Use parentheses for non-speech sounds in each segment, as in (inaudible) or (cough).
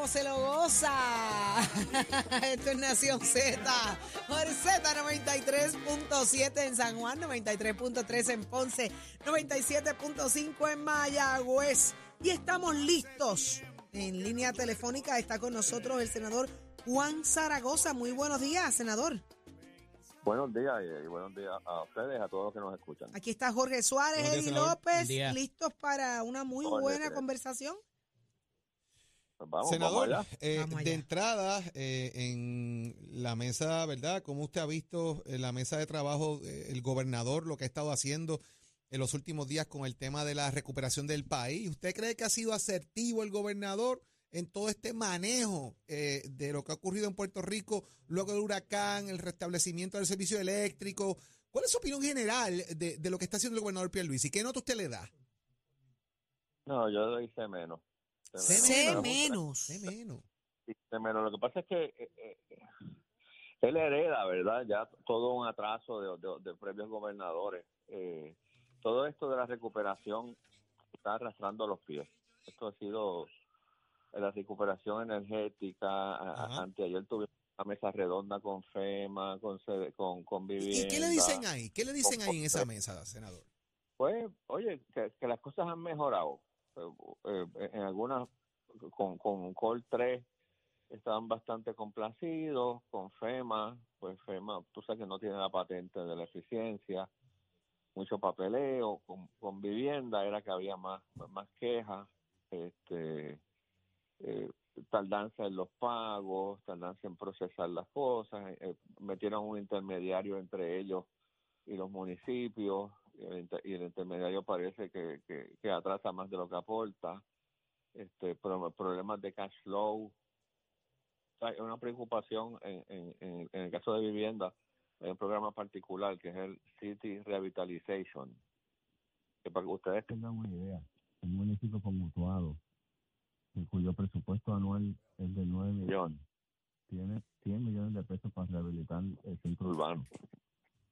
como se lo goza. (laughs) Esto es Nación Z. Por Z93.7 en San Juan, 93.3 en Ponce, 97.5 en Mayagüez. Y estamos listos. En línea telefónica está con nosotros el senador Juan Zaragoza. Muy buenos días, senador. Buenos días y buenos días a ustedes, a todos los que nos escuchan. Aquí está Jorge Suárez, Eddie. López, listos para una muy Jorge, buena conversación. Pues vamos, Senador, vamos allá. eh, Vamos allá. de entrada, eh, en la mesa, ¿verdad? ¿Cómo usted ha visto en la mesa de trabajo eh, el gobernador lo que ha estado haciendo en los últimos días con el tema de la recuperación del país? ¿Usted cree que ha sido asertivo el gobernador en todo este manejo eh, de lo que ha ocurrido en Puerto Rico luego del huracán, el restablecimiento del servicio eléctrico? ¿Cuál es su opinión general de, de lo que está haciendo el gobernador Pierluisi? ¿Qué nota usted le da? No, yo doy C menos. C menos. C menos. Lo que pasa es que eh, eh, él hereda, ¿verdad? Ya todo un atraso de, de- de previos gobernadores. Eh, todo esto de la recuperación está arrastrando los pies. Esto ha sido la recuperación energética. Ajá. Anteayer tuvimos una mesa redonda con FEMA, con, con, con ¿Y, vivienda. y qué le dicen ahí? ¿Qué le dicen ahí en esa mesa, senador? Pues, oye, que, que las cosas han mejorado. Eh, eh, en algunas, con, con Col 3 estaban bastante complacidos, con FEMA, pues FEMA, tú sabes que no tiene la patente de la eficiencia, mucho papeleo, con, vivienda era que había más, más quejas, este, eh, tardanza en los pagos, tardanza en procesar las cosas, eh, metieron un intermediario entre ellos y los municipios, y el, intermediario parece que, que, que atrasa más de lo que aporta, este pro- problemas de cash flow. Hay una preocupación en, en, en, el caso de vivienda, hay un programa particular que es el City Revitalization, que para que ustedes tengan una idea, un municipio conmutuado, en cuyo presupuesto anual es de 9 millones, tiene 100 millones de pesos para rehabilitar el centro urbano.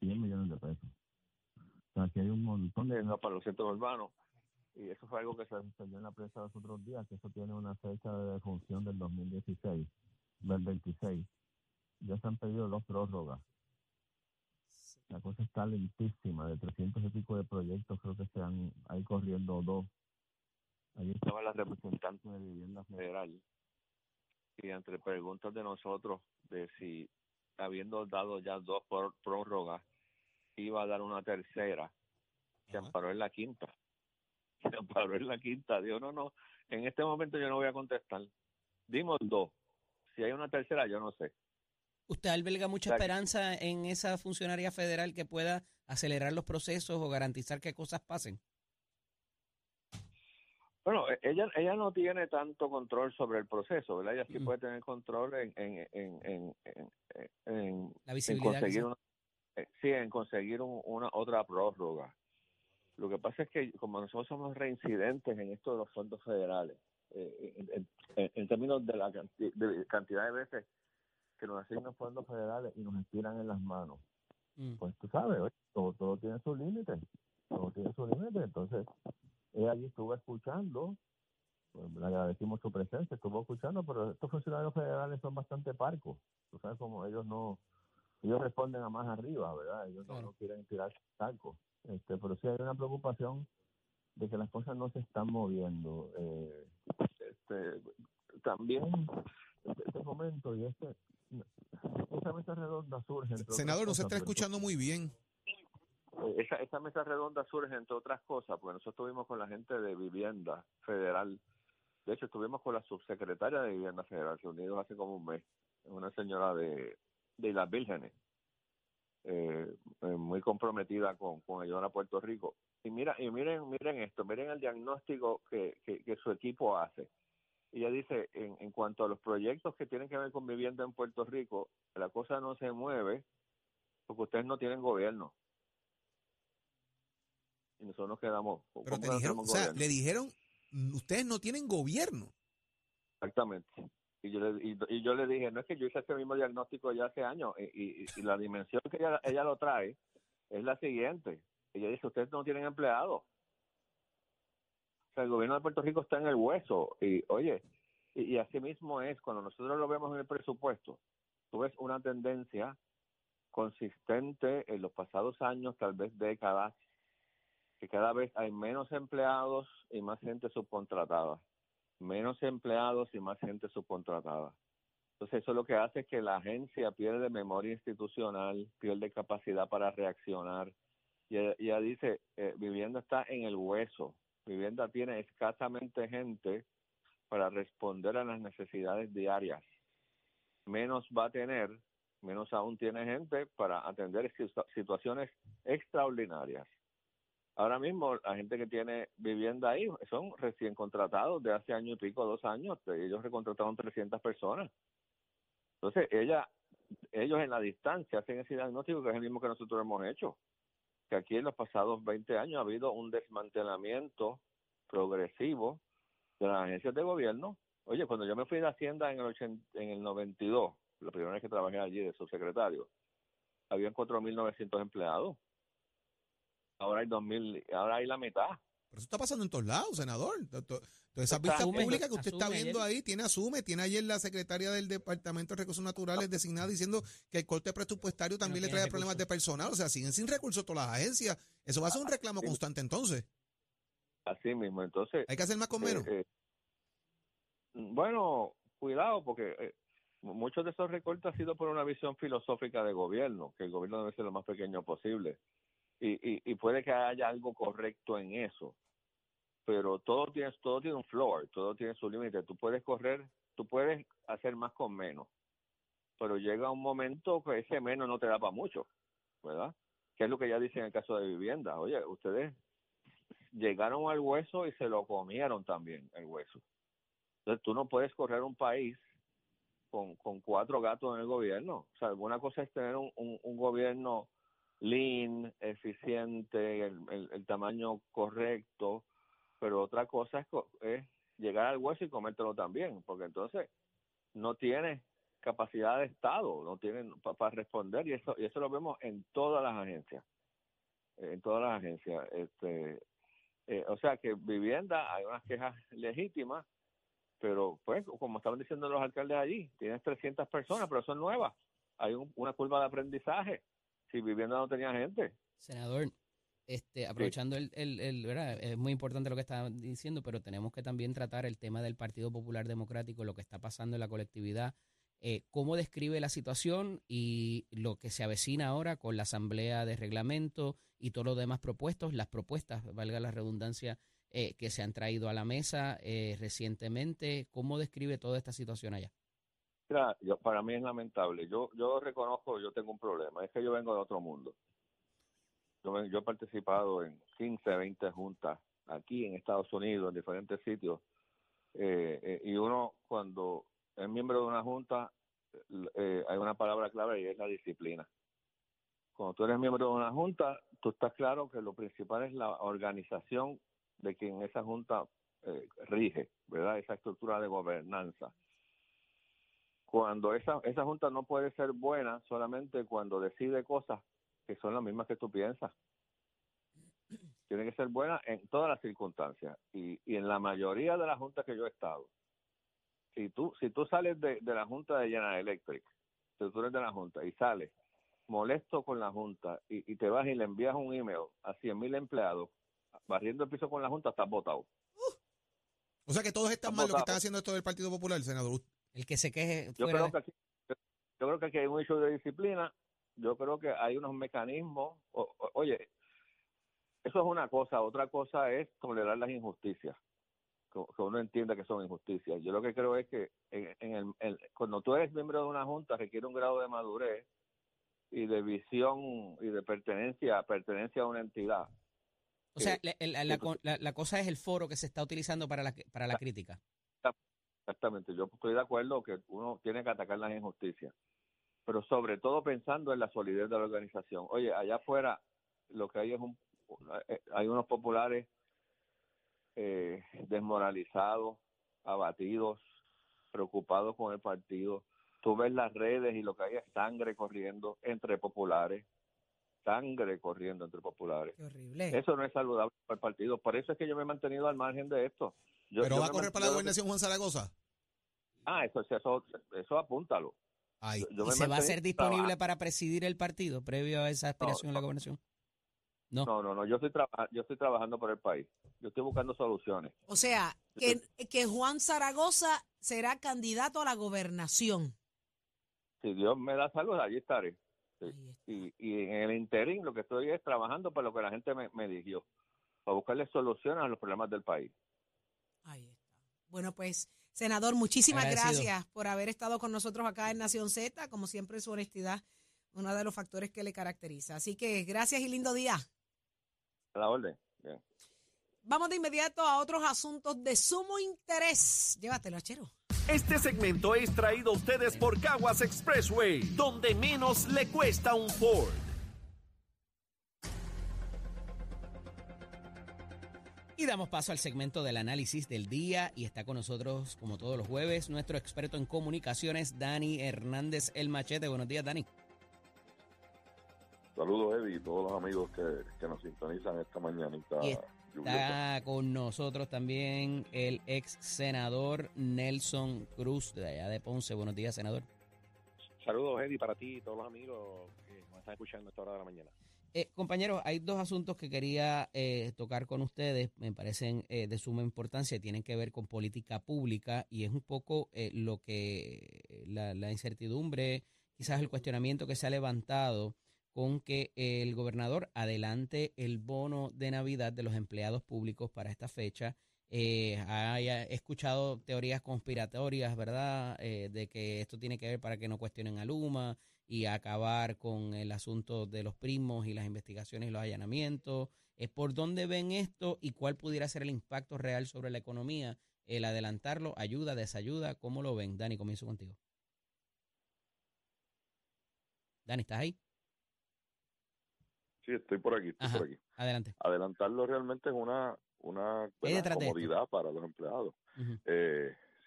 100 millones de pesos. Aquí hay un montón de dinero para los centros urbanos. Y eso fue algo que se enseñó en la prensa los otros días, que eso tiene una fecha de defunción del 2016, del 26. Ya se han pedido dos prórrogas. La cosa está lentísima, de 300 y pico de proyectos, creo que se han ahí corriendo dos. Allí estaba la representante de Vivienda Federal. Y entre preguntas de nosotros de si, habiendo dado ya dos prórrogas, iba a dar una tercera, se Ajá. amparó en la quinta. (laughs) Se amparó en la quinta. Dijo, no, no, en este momento yo no voy a contestar. Dimos dos. Si hay una tercera, yo no sé. ¿Usted alberga mucha esperanza en esa funcionaria federal que pueda acelerar los procesos o garantizar que cosas pasen? Bueno, e- ella ella no tiene tanto control sobre el proceso, ¿verdad? Ella sí puede tener control en en en en, conseguir se- una, sí, en conseguir un- una otra prórroga. Lo que pasa es que como nosotros somos reincidentes en esto de los fondos federales, eh, en, en- en- términos de la canti- de cantidad de veces que nos asignan fondos federales y nos estiran en las manos, Mm. pues tú sabes, oye, todo, todo tiene su límite, todo tiene su límite, entonces ella allí estuvo escuchando, pues, le agradecimos su presencia, estuvo escuchando, pero estos funcionarios federales son bastante parcos, tú sabes como ellos no, ellos responden a más arriba, ¿verdad? Ellos no- Claro. no, quieren tirar talco, este, pero sí hay una preocupación de que las cosas no se están moviendo. Eh, este, también este momento y este esa mesa redonda surge entre Senador, no se está escuchando muy bien. eh, esa, esa mesa redonda surge entre otras cosas, porque nosotros estuvimos con la gente de vivienda federal. De hecho, estuvimos con la subsecretaria de vivienda federal, reunidos hace como un mes, una señora de, de las vírgenes. eh, eh, muy comprometida con, con ayudar a Puerto Rico. Y mira, y miren, miren esto, miren el diagnóstico que, que, su equipo hace. Ella dice, en, en cuanto a los proyectos que tienen que ver con vivienda en Puerto Rico, la cosa no se mueve porque ustedes no tienen gobierno. Y nosotros nos quedamos. Pero te dijeron, o sea, le dijeron, ustedes no tienen gobierno. Exactamente. Y yo, le, y, yo le dije, no es que yo hice ese mismo diagnóstico ya hace años, y, y, la dimensión que ella, ella lo trae es la siguiente. Ella dice, ustedes no tienen empleados. O sea, el gobierno de Puerto Rico está en el hueso. Y oye, y, y así mismo es, cuando nosotros lo vemos en el presupuesto, tú ves una tendencia consistente en los pasados años, tal vez décadas, que cada vez hay menos empleados y más gente subcontratada menos empleados y más gente subcontratada. Entonces eso lo que hace es que la agencia pierde memoria institucional, pierde capacidad para reaccionar. Y ella dice, eh, vivienda está en el hueso, vivienda tiene escasamente gente para responder a las necesidades diarias. Menos va a tener, menos aún tiene gente para atender situaciones extraordinarias. Ahora mismo la gente que tiene vivienda ahí son recién contratados de hace año y pico, dos años. Ellos recontrataron 300 personas. Entonces, ella, ellos en la distancia hacen ese diagnóstico que es el mismo que nosotros hemos hecho. Que aquí en los pasados 20 años ha habido un desmantelamiento progresivo de las agencias de gobierno. Oye, cuando yo me fui de Hacienda en el, en el 92, la primera vez que trabajé allí de subsecretario, habían 4.900 empleados ahora hay 2000, ahora hay la mitad. Pero eso está pasando en todos lados, senador. Todas esas vistas públicas que usted está viendo ahí, tiene asume, tiene ayer la secretaria del Departamento de Recursos Naturales designada diciendo que el corte presupuestario también le trae problemas de personal, o sea, siguen sin recursos todas las agencias. Eso va a ser un reclamo constante entonces. Así mismo, entonces. Hay que hacer más con menos. Eh, eh, bueno, cuidado, porque eh, muchos de esos recortes han sido por una visión filosófica de gobierno, que el gobierno debe ser lo más pequeño posible y, y, puede que haya algo correcto en eso, pero todo tiene, todo tiene un floor, todo tiene su límite. Tú puedes correr, tú puedes hacer más con menos, pero llega un momento que ese menos no te da para mucho, ¿verdad? Que es lo que ya dice en el caso de vivienda. Oye, ustedes llegaron al hueso y se lo comieron también el hueso. Entonces tú no puedes correr un país con, con cuatro gatos en el gobierno. O sea, alguna cosa es tener un, un gobierno lean, eficiente, el, el, tamaño correcto, pero otra cosa es, llegar al hueso y comértelo también, porque entonces no tiene capacidad de Estado, no tienen para responder y eso y eso lo vemos en todas las agencias, en todas las agencias. Este, eh, o sea que vivienda hay unas quejas legítimas, pero pues como estaban diciendo los alcaldes allí, tienes 300 personas, pero son nuevas. Hay una curva de aprendizaje si vivienda no tenía gente. Senador, este, aprovechando el, el, ¿verdad? es muy importante lo que está diciendo, pero tenemos que también tratar el tema del Partido Popular Democrático, lo que está pasando en la colectividad. Eh, ¿Cómo describe la situación y lo que se avecina ahora con la asamblea de reglamento y todos los demás propuestos, las propuestas, valga la redundancia, eh, que se han traído a la mesa eh, recientemente? ¿Cómo describe toda esta situación allá? Yo, para mí es lamentable. Yo, yo reconozco, yo tengo un problema, es que yo vengo de otro mundo. Yo, yo he participado en 15, 20 juntas aquí en Estados Unidos, en diferentes sitios, eh, eh, y uno cuando es miembro de una junta, eh, hay una palabra clave y es la disciplina. Cuando tú eres miembro de una junta, tú estás claro que lo principal es la organización de quien esa junta rige, ¿verdad? Esa estructura de gobernanza cuando esa, esa junta no puede ser buena solamente cuando decide cosas que son las mismas que tú piensas. Tiene que ser buena en todas las circunstancias y, y en la mayoría de las juntas que yo he estado. Si tú, si tú sales de, de la junta de General Electric, si tú eres de la junta y sales molesto con la junta y, y te vas y le envías un email a 100 mil empleados barriendo el piso con la junta, estás votado. o sea que todos están mal lo que están haciendo esto del Partido Popular, senador. El que se queje. Yo creo, que aquí, yo creo que aquí hay un hecho de disciplina. Yo creo que hay unos mecanismos. oye, eso es una cosa. Otra cosa es tolerar las injusticias. Que, uno entienda que son injusticias. Yo lo que creo es que en, el, cuando tú eres miembro de una junta requiere un grado de madurez y de visión y de pertenencia, pertenencia a una entidad. O sea, la, la, la, la, cosa es el foro que se está utilizando para la, para la crítica. Exactamente, yo estoy de acuerdo que uno tiene que atacar las injusticias, pero sobre todo pensando en la solidez de la organización. Oye, allá afuera lo que hay es un, eh, hay unos populares eh, desmoralizados, abatidos, preocupados con el partido. Tú ves las redes y lo que hay es sangre corriendo entre populares, sangre corriendo entre populares. Eso no es saludable para el partido. Por eso es que yo me he mantenido al margen de esto. ¿Pero va a correr para la gobernación Juan Zaragoza? Ah, eso, eso, eso apúntalo. ¿Y se va a ser disponible para presidir el partido previo a esa aspiración a la gobernación? No. no, no, no, yo estoy, yo estoy trabajando por el país. Yo estoy buscando soluciones. O sea, que, que Juan Zaragoza será candidato a la gobernación. Si Dios me da salud, allí estaré. Y, y, en el interín lo que estoy es trabajando para lo que la gente me, me para buscarle soluciones a los problemas del país. Ahí está. Bueno, pues, senador, muchísimas gracias por haber estado con nosotros acá en Nación Z. Como siempre, su honestidad, uno de los factores que le caracteriza. Así que gracias y lindo día. A la orden. Vamos de inmediato a otros asuntos de sumo interés. Llévatelo, Achero. Este segmento es traído a ustedes por Caguas Expressway, donde menos le cuesta un Ford. Y damos paso al segmento del análisis del día y está con nosotros, como todos los jueves, nuestro experto en comunicaciones, Dani Hernández El Machete. Buenos días, Dani. Saludos, Eddie, y todos los amigos que, nos sintonizan esta mañanita. Y está con nosotros también el ex senador Nelson Cruz, de allá de Ponce. Buenos días, senador. Saludos, Eddie, para ti y todos los amigos que nos están escuchando a esta hora de la mañana. Eh, compañeros, hay dos asuntos que quería eh, tocar con ustedes, me parecen eh, de suma importancia, tienen que ver con política pública y es un poco lo que la, incertidumbre, quizás el cuestionamiento que se ha levantado con que el gobernador adelante el bono de Navidad de los empleados públicos para esta fecha. haya escuchado teorías conspiratorias, ¿verdad? de que esto tiene que ver para que no cuestionen a Luma, y acabar con el asunto de los primos y las investigaciones y los allanamientos. Eh, ¿Por dónde ven esto y cuál pudiera ser el impacto real sobre la economía? El adelantarlo, ayuda, desayuda, ¿cómo lo ven? Dani, comienzo contigo. Dani, ¿estás ahí? Sí, estoy por aquí, estoy por aquí. Adelante. Adelantarlo realmente es una, una comodidad para los empleados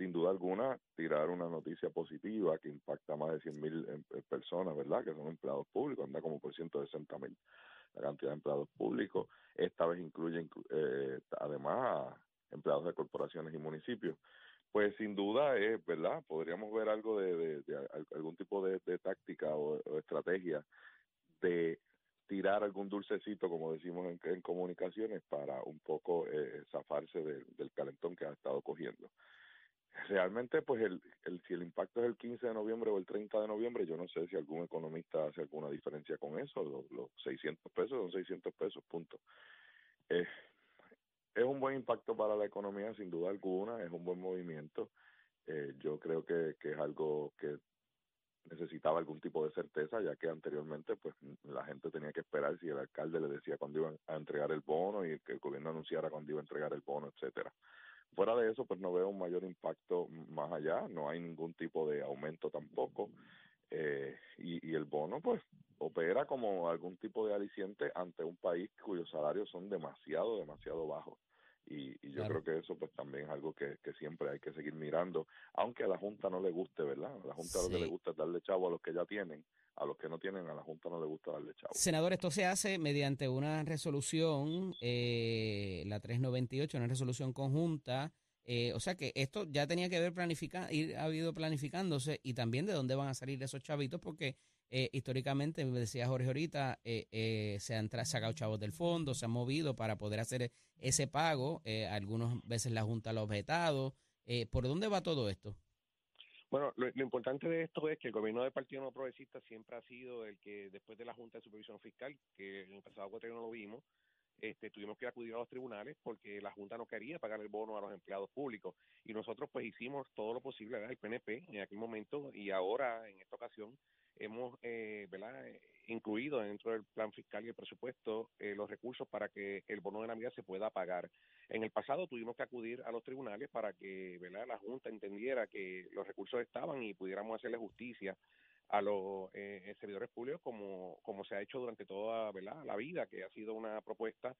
sin duda alguna, tirar una noticia positiva que impacta a más de 100 mil em, eh, personas, ¿verdad? Que son empleados públicos, anda como por 160 mil la cantidad de empleados públicos. Esta vez incluye, eh, además, empleados de corporaciones y municipios. Pues sin duda es, ¿verdad? Podríamos ver algo de, algún tipo de, táctica o, estrategia de tirar algún dulcecito, como decimos en, comunicaciones, para un poco eh, zafarse del calentón que ha estado cogiendo realmente pues el, el si el impacto es el 15 de noviembre o el 30 de noviembre yo no sé si algún economista hace alguna diferencia con eso los, los 600 pesos son 600 pesos punto. Eh, es un buen impacto para la economía sin duda alguna es un buen movimiento. Eh, yo creo que, que es algo que necesitaba algún tipo de certeza ya que anteriormente pues la gente tenía que esperar si el alcalde le decía cuándo iban a entregar el bono y que el gobierno anunciara cuándo iba a entregar el bono etcétera Fuera de eso, pues no veo un mayor impacto más allá, no hay ningún tipo de aumento tampoco. Eh, y, y el bono, pues, opera como algún tipo de aliciente ante un país cuyos salarios son demasiado, demasiado bajos. Y, y yo creo que eso pues también es algo que, que, siempre hay que seguir mirando, aunque a la Junta no le guste, ¿verdad? A la Junta lo que le gusta es darle chavo a los que ya tienen, a los que no tienen, a la Junta no le gusta darle chavo. Senador, esto se hace mediante una resolución, eh, la 398, una resolución conjunta. Eh, o sea que esto ya tenía que haber planificado, ir ha habido planificándose y también de dónde van a salir esos chavitos, porque eh, históricamente, me decía Jorge ahorita, eh, se han sacado chavos del fondo, se han movido para poder hacer ese pago. algunas veces la Junta lo ha objetado. ¿Por dónde va todo esto? Bueno, lo, importante de esto es que el gobierno del Partido No Progresista siempre ha sido el que, después de la Junta de Supervisión Fiscal, que en el pasado cuatro no lo vimos, este, tuvimos que acudir a los tribunales porque la Junta no quería pagar el bono a los empleados públicos y nosotros pues hicimos todo lo posible, el PNP en aquel momento y ahora en esta ocasión hemos eh, ¿verdad? incluido dentro del plan fiscal y el presupuesto eh, los recursos para que el bono de Navidad se pueda pagar. En el pasado tuvimos que acudir a los tribunales para que ¿verdad? la Junta entendiera que los recursos estaban y pudiéramos hacerle justicia a los eh, servidores públicos como, como se ha hecho durante toda ¿verdad? la vida, que ha sido una propuesta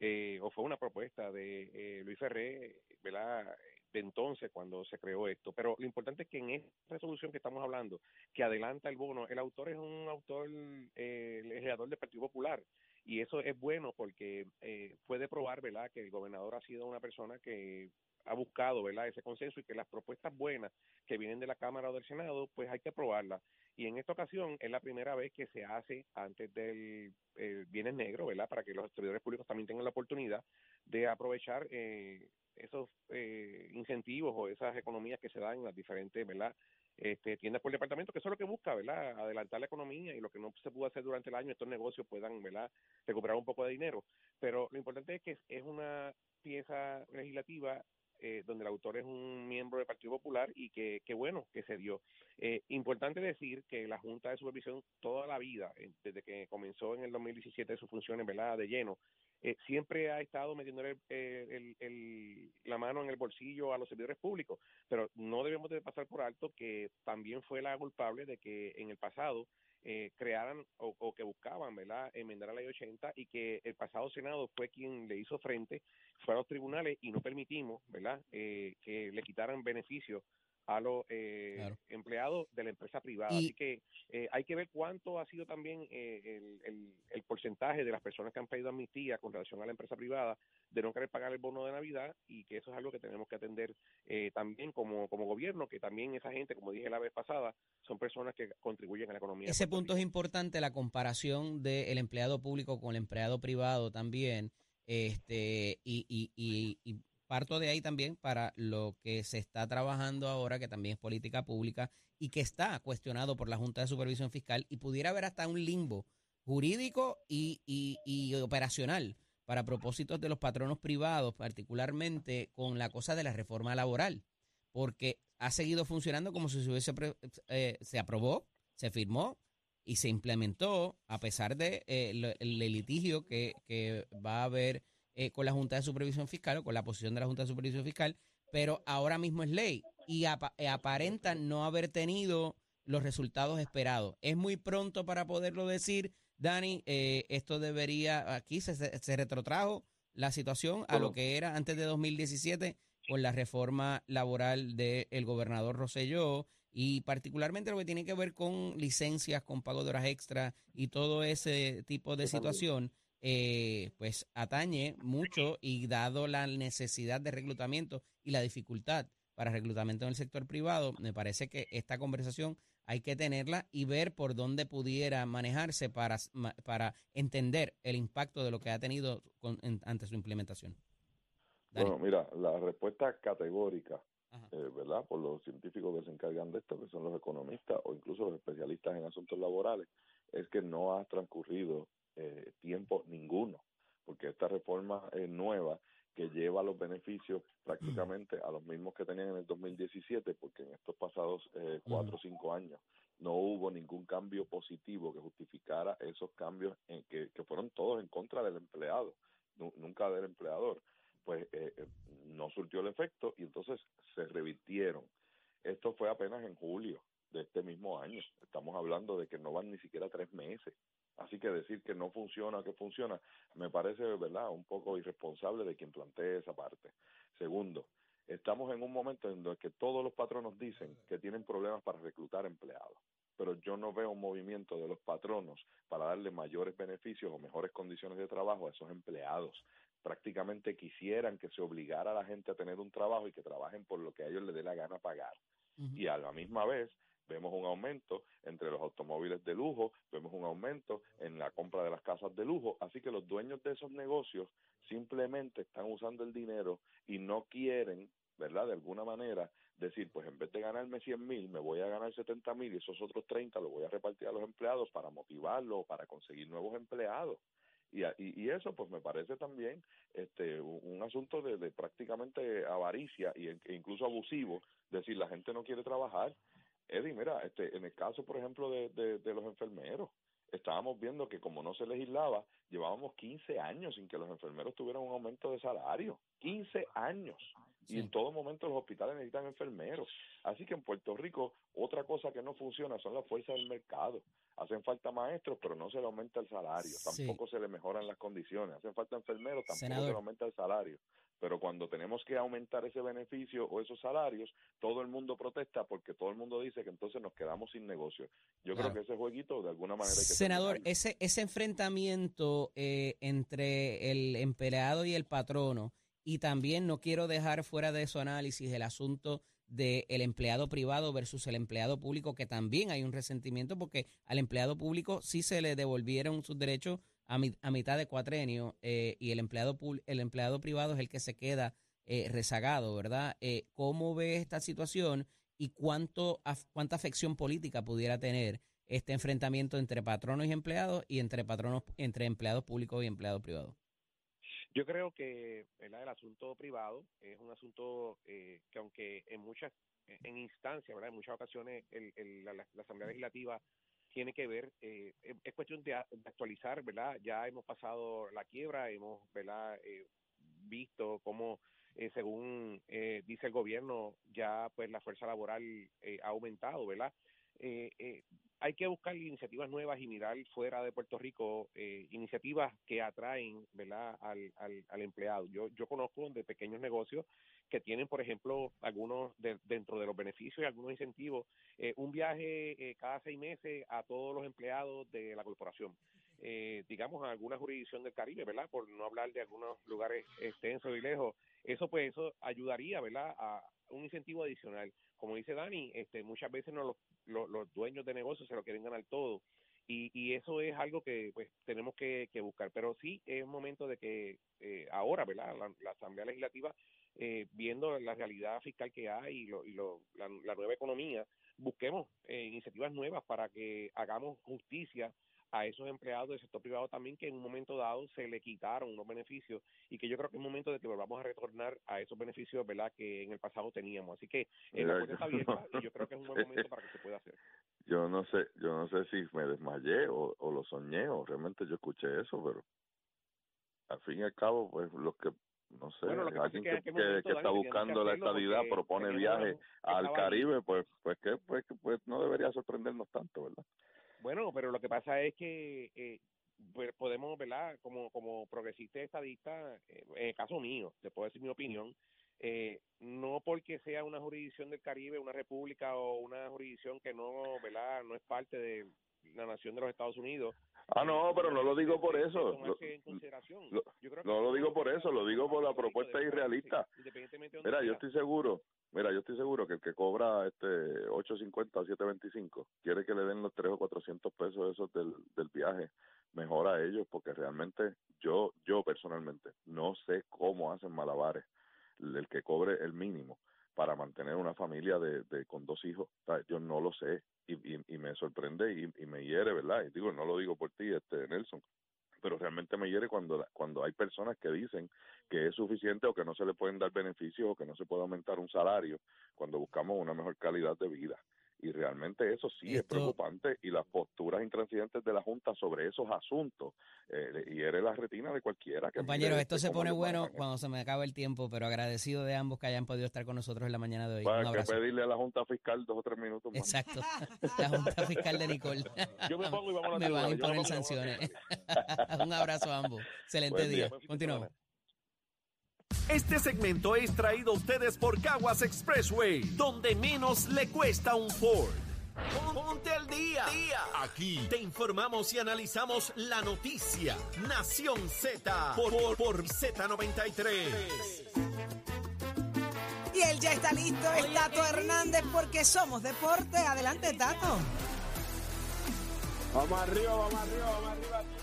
eh, o fue una propuesta de eh, Luis Ferré, ¿verdad? De entonces cuando se creó esto. Pero lo importante es que en esta resolución que estamos hablando, que adelanta el bono, el autor es un autor eh, legislador del Partido Popular y eso es bueno porque eh, puede probar, ¿verdad?, que el gobernador ha sido una persona que ha buscado, ¿verdad?, ese consenso y que las propuestas buenas que vienen de la Cámara o del Senado, pues hay que aprobarlas. Y en esta ocasión es la primera vez que se hace antes del eh, Bienes Negro, ¿verdad?, para que los servidores públicos también tengan la oportunidad de aprovechar eh, esos eh, incentivos o esas economías que se dan en las diferentes ¿verdad? Este, tiendas por departamento, que eso es lo que busca, ¿verdad? Adelantar la economía y lo que no se pudo hacer durante el año, estos negocios puedan, ¿verdad? Recuperar un poco de dinero. Pero lo importante es que es una pieza legislativa eh, donde el autor es un miembro del Partido Popular y que, que bueno que se dio. Eh, importante decir que la Junta de Supervisión toda la vida, desde que comenzó en el 2017 sus funciones, ¿verdad? De lleno, eh, siempre ha estado metiendo eh, el, la mano en el bolsillo a los servidores públicos, pero no debemos de pasar por alto que también fue la culpable de que en el pasado eh, crearan o, que buscaban, ¿verdad?, enmendar la ley 80 y que el pasado Senado fue quien le hizo frente, fue a los tribunales y no permitimos, ¿verdad?, que le quitaran beneficios a los eh, empleados de la empresa privada. Así que eh, hay que ver cuánto ha sido también eh, el, el, porcentaje de las personas que han pedido amnistía con relación a la empresa privada de no querer pagar el bono de Navidad y que eso es algo que tenemos que atender también como, como gobierno, que también esa gente, como dije la vez pasada, son personas que contribuyen a la economía. Ese punto es importante, la comparación del empleado público con el empleado privado también. Este, y, y, y parto de ahí también para lo que se está trabajando ahora, que también es política pública y que está cuestionado por la Junta de Supervisión Fiscal y pudiera haber hasta un limbo jurídico y, y, operacional para propósitos de los patronos privados, particularmente con la cosa de la reforma laboral, porque ha seguido funcionando como si se hubiese eh, se aprobó, se firmó y se implementó a pesar de eh, el, litigio que, que va a haber eh, con la Junta de Supervisión Fiscal o con la posición de la Junta de Supervisión Fiscal, pero ahora mismo es ley y eh, aparenta no haber tenido los resultados esperados. Es muy pronto para poderlo decir, Dani, eh, esto debería, aquí se, se, retrotrajo la situación a lo que era antes de 2017 con la reforma laboral del gobernador Roselló y particularmente lo que tiene que ver con licencias, con pago de horas extra y todo ese tipo de situación eh, pues atañe mucho y dado la necesidad de reclutamiento y la dificultad para reclutamiento en el sector privado, me parece que esta conversación hay que tenerla y ver por dónde pudiera manejarse para, para entender el impacto de lo que ha tenido con, ante su implementación. Bueno, mira, la respuesta categórica, eh, ¿verdad? Por los científicos que se encargan de esto, que son los economistas o incluso los especialistas en asuntos laborales, es que no ha transcurrido eh, tiempo ninguno, porque esta reforma es nueva que lleva los beneficios prácticamente a los mismos que tenían en el 2017, porque en estos pasados eh, cuatro o cinco años no hubo ningún cambio positivo que justificara esos cambios en que, que fueron todos en contra del empleado, nunca del empleador. Pues eh, eh, no surtió el efecto y entonces se revirtieron. Esto fue apenas en julio de este mismo año. Estamos hablando de que no van ni siquiera tres meses Así que decir que no funciona, que funciona, me parece, ¿verdad?, un poco irresponsable de quien plantee esa parte. Segundo, estamos en un momento en el que todos los patronos dicen que tienen problemas para reclutar empleados, pero yo no veo un movimiento de los patronos para darle mayores beneficios o mejores condiciones de trabajo a esos empleados. Prácticamente quisieran que se obligara a la gente a tener un trabajo y que trabajen por lo que a ellos les dé la gana pagar. Y a la misma vez vemos un aumento entre los automóviles de lujo, vemos un aumento en la compra de las casas de lujo, así que los dueños de esos negocios simplemente están usando el dinero y no quieren, ¿verdad? De alguna manera decir, pues en vez de ganarme 100 mil, me voy a ganar 70 mil y esos otros 30 los voy a repartir a los empleados para motivarlos, para conseguir nuevos empleados. Y, y, eso pues me parece también este un, asunto de, de, prácticamente avaricia e incluso abusivo decir la gente no quiere trabajar Eddie, mira, este, en el caso, por ejemplo, de, de los enfermeros, estábamos viendo que como no se legislaba, llevábamos 15 años sin que los enfermeros tuvieran un aumento de salario. 15 años. Y en todo momento los hospitales necesitan enfermeros. Así que en Puerto Rico, otra cosa que no funciona son las fuerzas del mercado. Hacen falta maestros, pero no se le aumenta el salario. Tampoco se le mejoran las condiciones. Hacen falta enfermeros, tampoco se le aumenta el salario. Pero cuando tenemos que aumentar ese beneficio o esos salarios, todo el mundo protesta porque todo el mundo dice que entonces nos quedamos sin negocio. Yo creo que ese jueguito de alguna manera hay que Senador, ese, ese enfrentamiento eh, entre el empleado y el patrono, y también no quiero dejar fuera de su análisis el asunto del empleado privado versus el empleado público, que también hay un resentimiento porque al empleado público sí se le devolvieron sus derechos a, a mitad de cuatrenio eh, y el empleado, el empleado privado es el que se queda eh, rezagado, ¿verdad? Eh, ¿Cómo ve esta situación y cuánto, cuánta afección política pudiera tener este enfrentamiento entre patronos y empleados y entre patronos, entre empleados públicos y empleados privados? Yo creo que el asunto privado es un asunto que aunque en muchas en instancias, ¿verdad? en muchas ocasiones el, la, Asamblea Legislativa tiene que ver, eh, es cuestión de, actualizar, ¿verdad? Ya hemos pasado la quiebra, hemos, ¿verdad? Eh, visto cómo, eh, según dice el gobierno, ya pues la fuerza laboral ha aumentado, ¿verdad? Hay que buscar iniciativas nuevas y mirar fuera de Puerto Rico iniciativas que atraen, ¿verdad? Al, al, al empleado. Yo, yo conozco de pequeños negocios que tienen, por ejemplo, algunos dentro de los beneficios y algunos incentivos, eh, un viaje eh, cada seis meses a todos los empleados de la corporación. Eh, digamos, a alguna jurisdicción del Caribe, ¿verdad? Por no hablar de algunos lugares extensos y lejos. Eso, pues, eso ayudaría, ¿verdad? A un incentivo adicional. Como dice Dani, este, muchas veces no los, los, dueños de negocios se lo quieren ganar todo. Y, y, eso es algo que pues tenemos que, buscar. Pero sí es momento de que ahora, ¿verdad? la, Asamblea Legislativa eh, viendo la realidad fiscal que hay y, lo, y lo, la, nueva economía, busquemos eh, iniciativas nuevas para que hagamos justicia a esos empleados del sector privado también que en un momento dado se le quitaron unos beneficios y que yo creo que es momento de que volvamos a retornar a esos beneficios verdad que en el pasado teníamos. Así que eh, la puerta está abierta y yo creo que es un buen momento para que se pueda hacer. (laughs) Yo no sé yo no sé si me desmayé o, o lo soñé o realmente yo escuché eso pero al fin y al cabo pues los que no sé, alguien que, que, está buscando la estabilidad propone viaje al Caribe, pues pues que pues, pues no debería sorprendernos tanto, ¿verdad? Bueno, pero lo que pasa es que eh, pues podemos, ¿verdad? Como como progresista estadista, eh, en el caso mío, te puedo decir mi opinión, eh, no porque sea una jurisdicción del Caribe, una república o una jurisdicción que no, ¿verdad? No es parte de la nación de los Estados Unidos, Ah, no, pero no lo digo por eso. no lo digo por eso, lo digo por la propuesta irrealista. Mira, yo estoy seguro, mira, yo estoy seguro que el que cobra este 8.50 7.25 quiere que le den los 3 o 400 pesos esos del, del viaje mejor a ellos porque realmente yo yo personalmente no sé cómo hacen malabares el que cobre el mínimo para mantener una familia de, de con dos hijos. yo no lo sé y, y, me sorprende y, me hiere, ¿verdad? Y digo, no lo digo por ti, este Nelson, pero realmente me hiere cuando, cuando hay personas que dicen que es suficiente o que no se le pueden dar beneficios o que no se puede aumentar un salario cuando buscamos una mejor calidad de vida y realmente eso sí es preocupante y las posturas intransigentes de la Junta sobre esos asuntos eh, y eres la retina de cualquiera. Que Compañeros, esto se pone bueno cuando se me acaba el tiempo, pero agradecido de ambos que hayan podido estar con nosotros en la mañana de hoy. Para que pedirle a la Junta Fiscal dos o tres minutos más. Exacto, la Junta Fiscal de Nicole. (laughs) Yo me pongo y vamos a Me van a imponer sanciones. (laughs) Un abrazo a ambos. Excelente día. Continuamos. Este segmento es traído a ustedes por Caguas Expressway, donde menos le cuesta un Ford. Ponte al día. Aquí te informamos y analizamos la noticia. Nación Z por, por, Z93. Y él ya está listo, es Tato Hernández, porque somos deporte. Adelante, Tato. Vamos arriba, vamos arriba, vamos arriba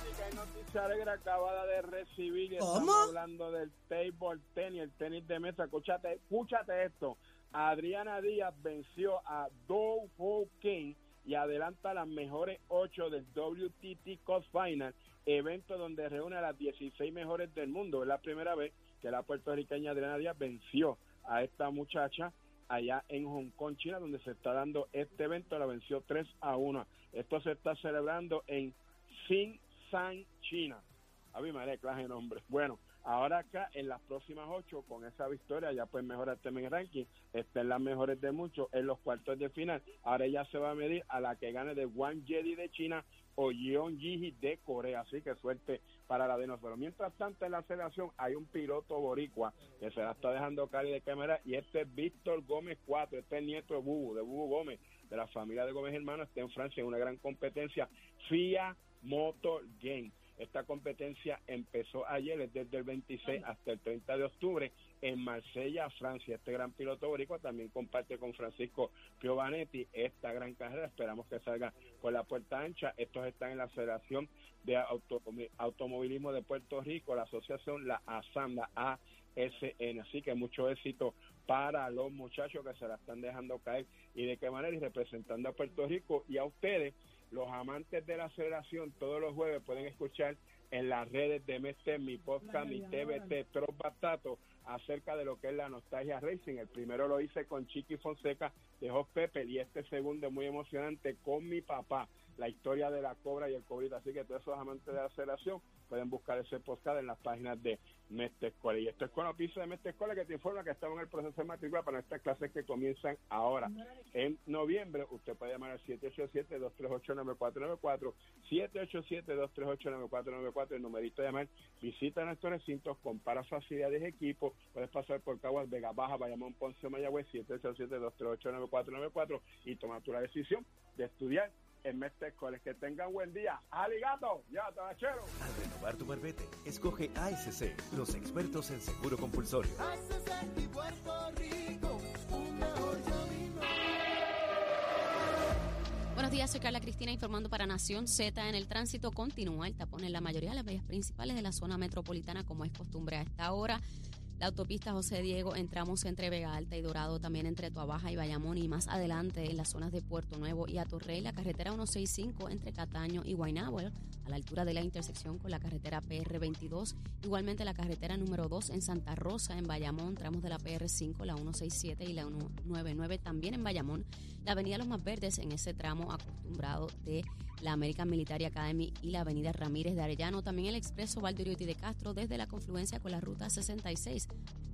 alegre acabada de recibir. ¿Cómo? Estamos hablando del table tenis, el tenis de mesa. Escúchate, escúchate esto. Adriana Díaz venció a Do Ho King y adelanta las mejores ocho del WTT Cup Final, evento donde reúne a las 16 mejores del mundo. Es la primera vez que la puertorriqueña Adriana Díaz venció a esta muchacha allá en Hong Kong, China, donde se está dando este evento, la venció 3 a 1. Esto se está celebrando en Xinjiang, China. A mí me clase de nombre. Bueno, ahora acá en las próximas ocho, con esa victoria, ya pues mejora el tema en ranking, está en las mejores de muchos, en los cuartos de final. Ahora ya se va a medir a la que gane de Wang Jedi de China o Yeon Ji de Corea. Así que suerte para la de nosotros. Mientras tanto, en la aceleración hay un piloto boricua que se la está dejando caer de cámara y este es Víctor Gómez 4, este es el nieto de Bubu, de Bubu Gómez, de la familia de Gómez Hermanos, está en Francia en una gran competencia FIA Motor Game. Esta competencia empezó ayer, es desde el 26 hasta el 30 de octubre en Marsella, Francia. Este gran piloto boricua también comparte con Francisco Piovanetti esta gran carrera. Esperamos que salga con la puerta ancha. Estos están en la Federación de Automovilismo de Puerto Rico, la asociación, la ASAM, la ASN. Así que mucho éxito para los muchachos que se la están dejando caer y de qué manera y representando a Puerto Rico y a ustedes los amantes de la aceleración todos los jueves pueden escuchar en las redes de MST, mi podcast, mi TVT, Trop Batato, acerca de lo que es la nostalgia racing. El primero lo hice con Chiqui Fonseca de Hot Pepper y este segundo muy emocionante con mi papá la historia de la cobra y el cobrito. Así que todos esos amantes de la aceleración pueden buscar ese podcast en las páginas de Mestre Escuela. Y esto es con la pista de Mestre Escuela que te informa que estamos en el proceso de matrícula para estas clases que comienzan ahora. En noviembre, usted puede llamar al 787-238-9494, 787-238-9494, el numerito de llamar. Visita nuestros recintos, compara facilidades, equipos, puedes pasar por Caguas, Vega Baja, Bayamón, Ponce, Mayagüez, 787-238-9494 y toma tu la decisión de estudiar en Mestre Que tengan buen día. ¡Aligato! ¡Ya, tabachero! Al renovar tu barbete, escoge ASC, los expertos en seguro compulsorio. Buenos días, soy Carla Cristina informando para Nación Z. En el tránsito continúa el tapón en la mayoría de las vías principales de la zona metropolitana, como es costumbre a esta hora. La autopista José Diego entramos entre Vega Alta y Dorado, también entre Tuabaja y Bayamón y más adelante en las zonas de Puerto Nuevo y Atorrey, la carretera 165 entre Cataño y Guaynabo, a la altura de la intersección con la carretera PR22, igualmente la carretera número 2 en Santa Rosa, en Bayamón, tramos de la PR5, la 167 y la 199 también en Bayamón, la avenida Los Más Verdes en ese tramo acostumbrado de la American Military Academy y la avenida Ramírez de Arellano, también el expreso Valdoriotti de Castro desde la confluencia con la ruta 66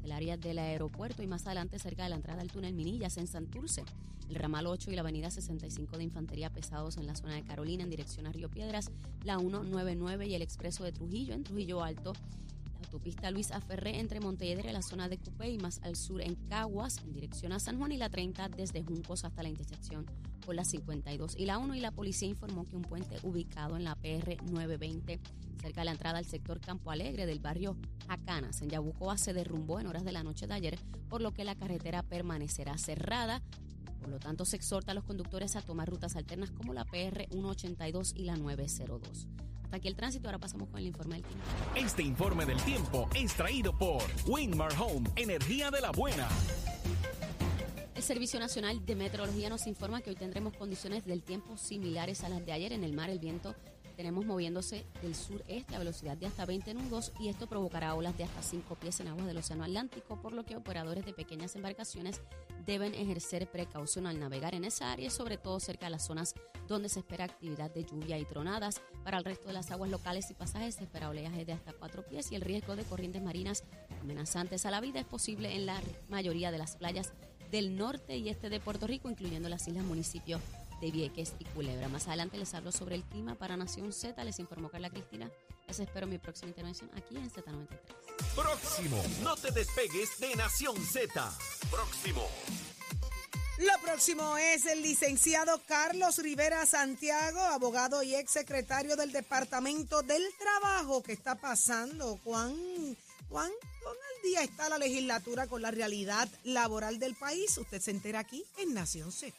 el área del aeropuerto y más adelante cerca de la entrada al túnel Minillas en Santurce, el ramal 8 y la avenida 65 de Infantería pesados en la zona de Carolina en dirección a Río Piedras, la 199 y el expreso de Trujillo en Trujillo Alto autopista Luis Aferré entre Montelledre, la zona de Cupé y más al sur en Caguas, en dirección a San Juan y la 30 desde Juncos hasta la intersección con la 52 y la 1 y la policía informó que un puente ubicado en la PR 920 cerca de la entrada al sector Campo Alegre del barrio Jacanas en Yabucoa se derrumbó en horas de la noche de ayer, por lo que la carretera permanecerá cerrada. Por lo tanto, se exhorta a los conductores a tomar rutas alternas como la PR 182 y la 902. Hasta aquí el tránsito, ahora pasamos con el informe del tiempo. Este informe del tiempo es traído por Winmar Home, energía de la buena. El Servicio Nacional de Meteorología nos informa que hoy tendremos condiciones del tiempo similares a las de ayer. En el mar el viento tenemos moviéndose del sureste a velocidad de hasta 20 nudos y esto provocará olas de hasta 5 pies en aguas del Océano Atlántico, por lo que operadores de pequeñas embarcaciones deben ejercer precaución al navegar en esa área sobre todo cerca de las zonas donde se espera actividad de lluvia y tronadas. Para el resto de las aguas locales y pasajes se espera oleaje de hasta 4 pies y el riesgo de corrientes marinas amenazantes a la vida es posible en la mayoría de las playas del norte y este de Puerto Rico, incluyendo las islas municipios de Vieques y Culebra. Más adelante les hablo sobre el clima para Nación Z. Les informó Carla Cristina. Les espero en mi próxima intervención aquí en Z93. Próximo. No te despegues de Nación Z. Próximo. Lo próximo es el licenciado Carlos Rivera Santiago, abogado y ex secretario del Departamento del Trabajo. ¿Qué está pasando? ¿Cuán, cuán, cuán al día está la legislatura con la realidad laboral del país? Usted se entera aquí en Nación Z.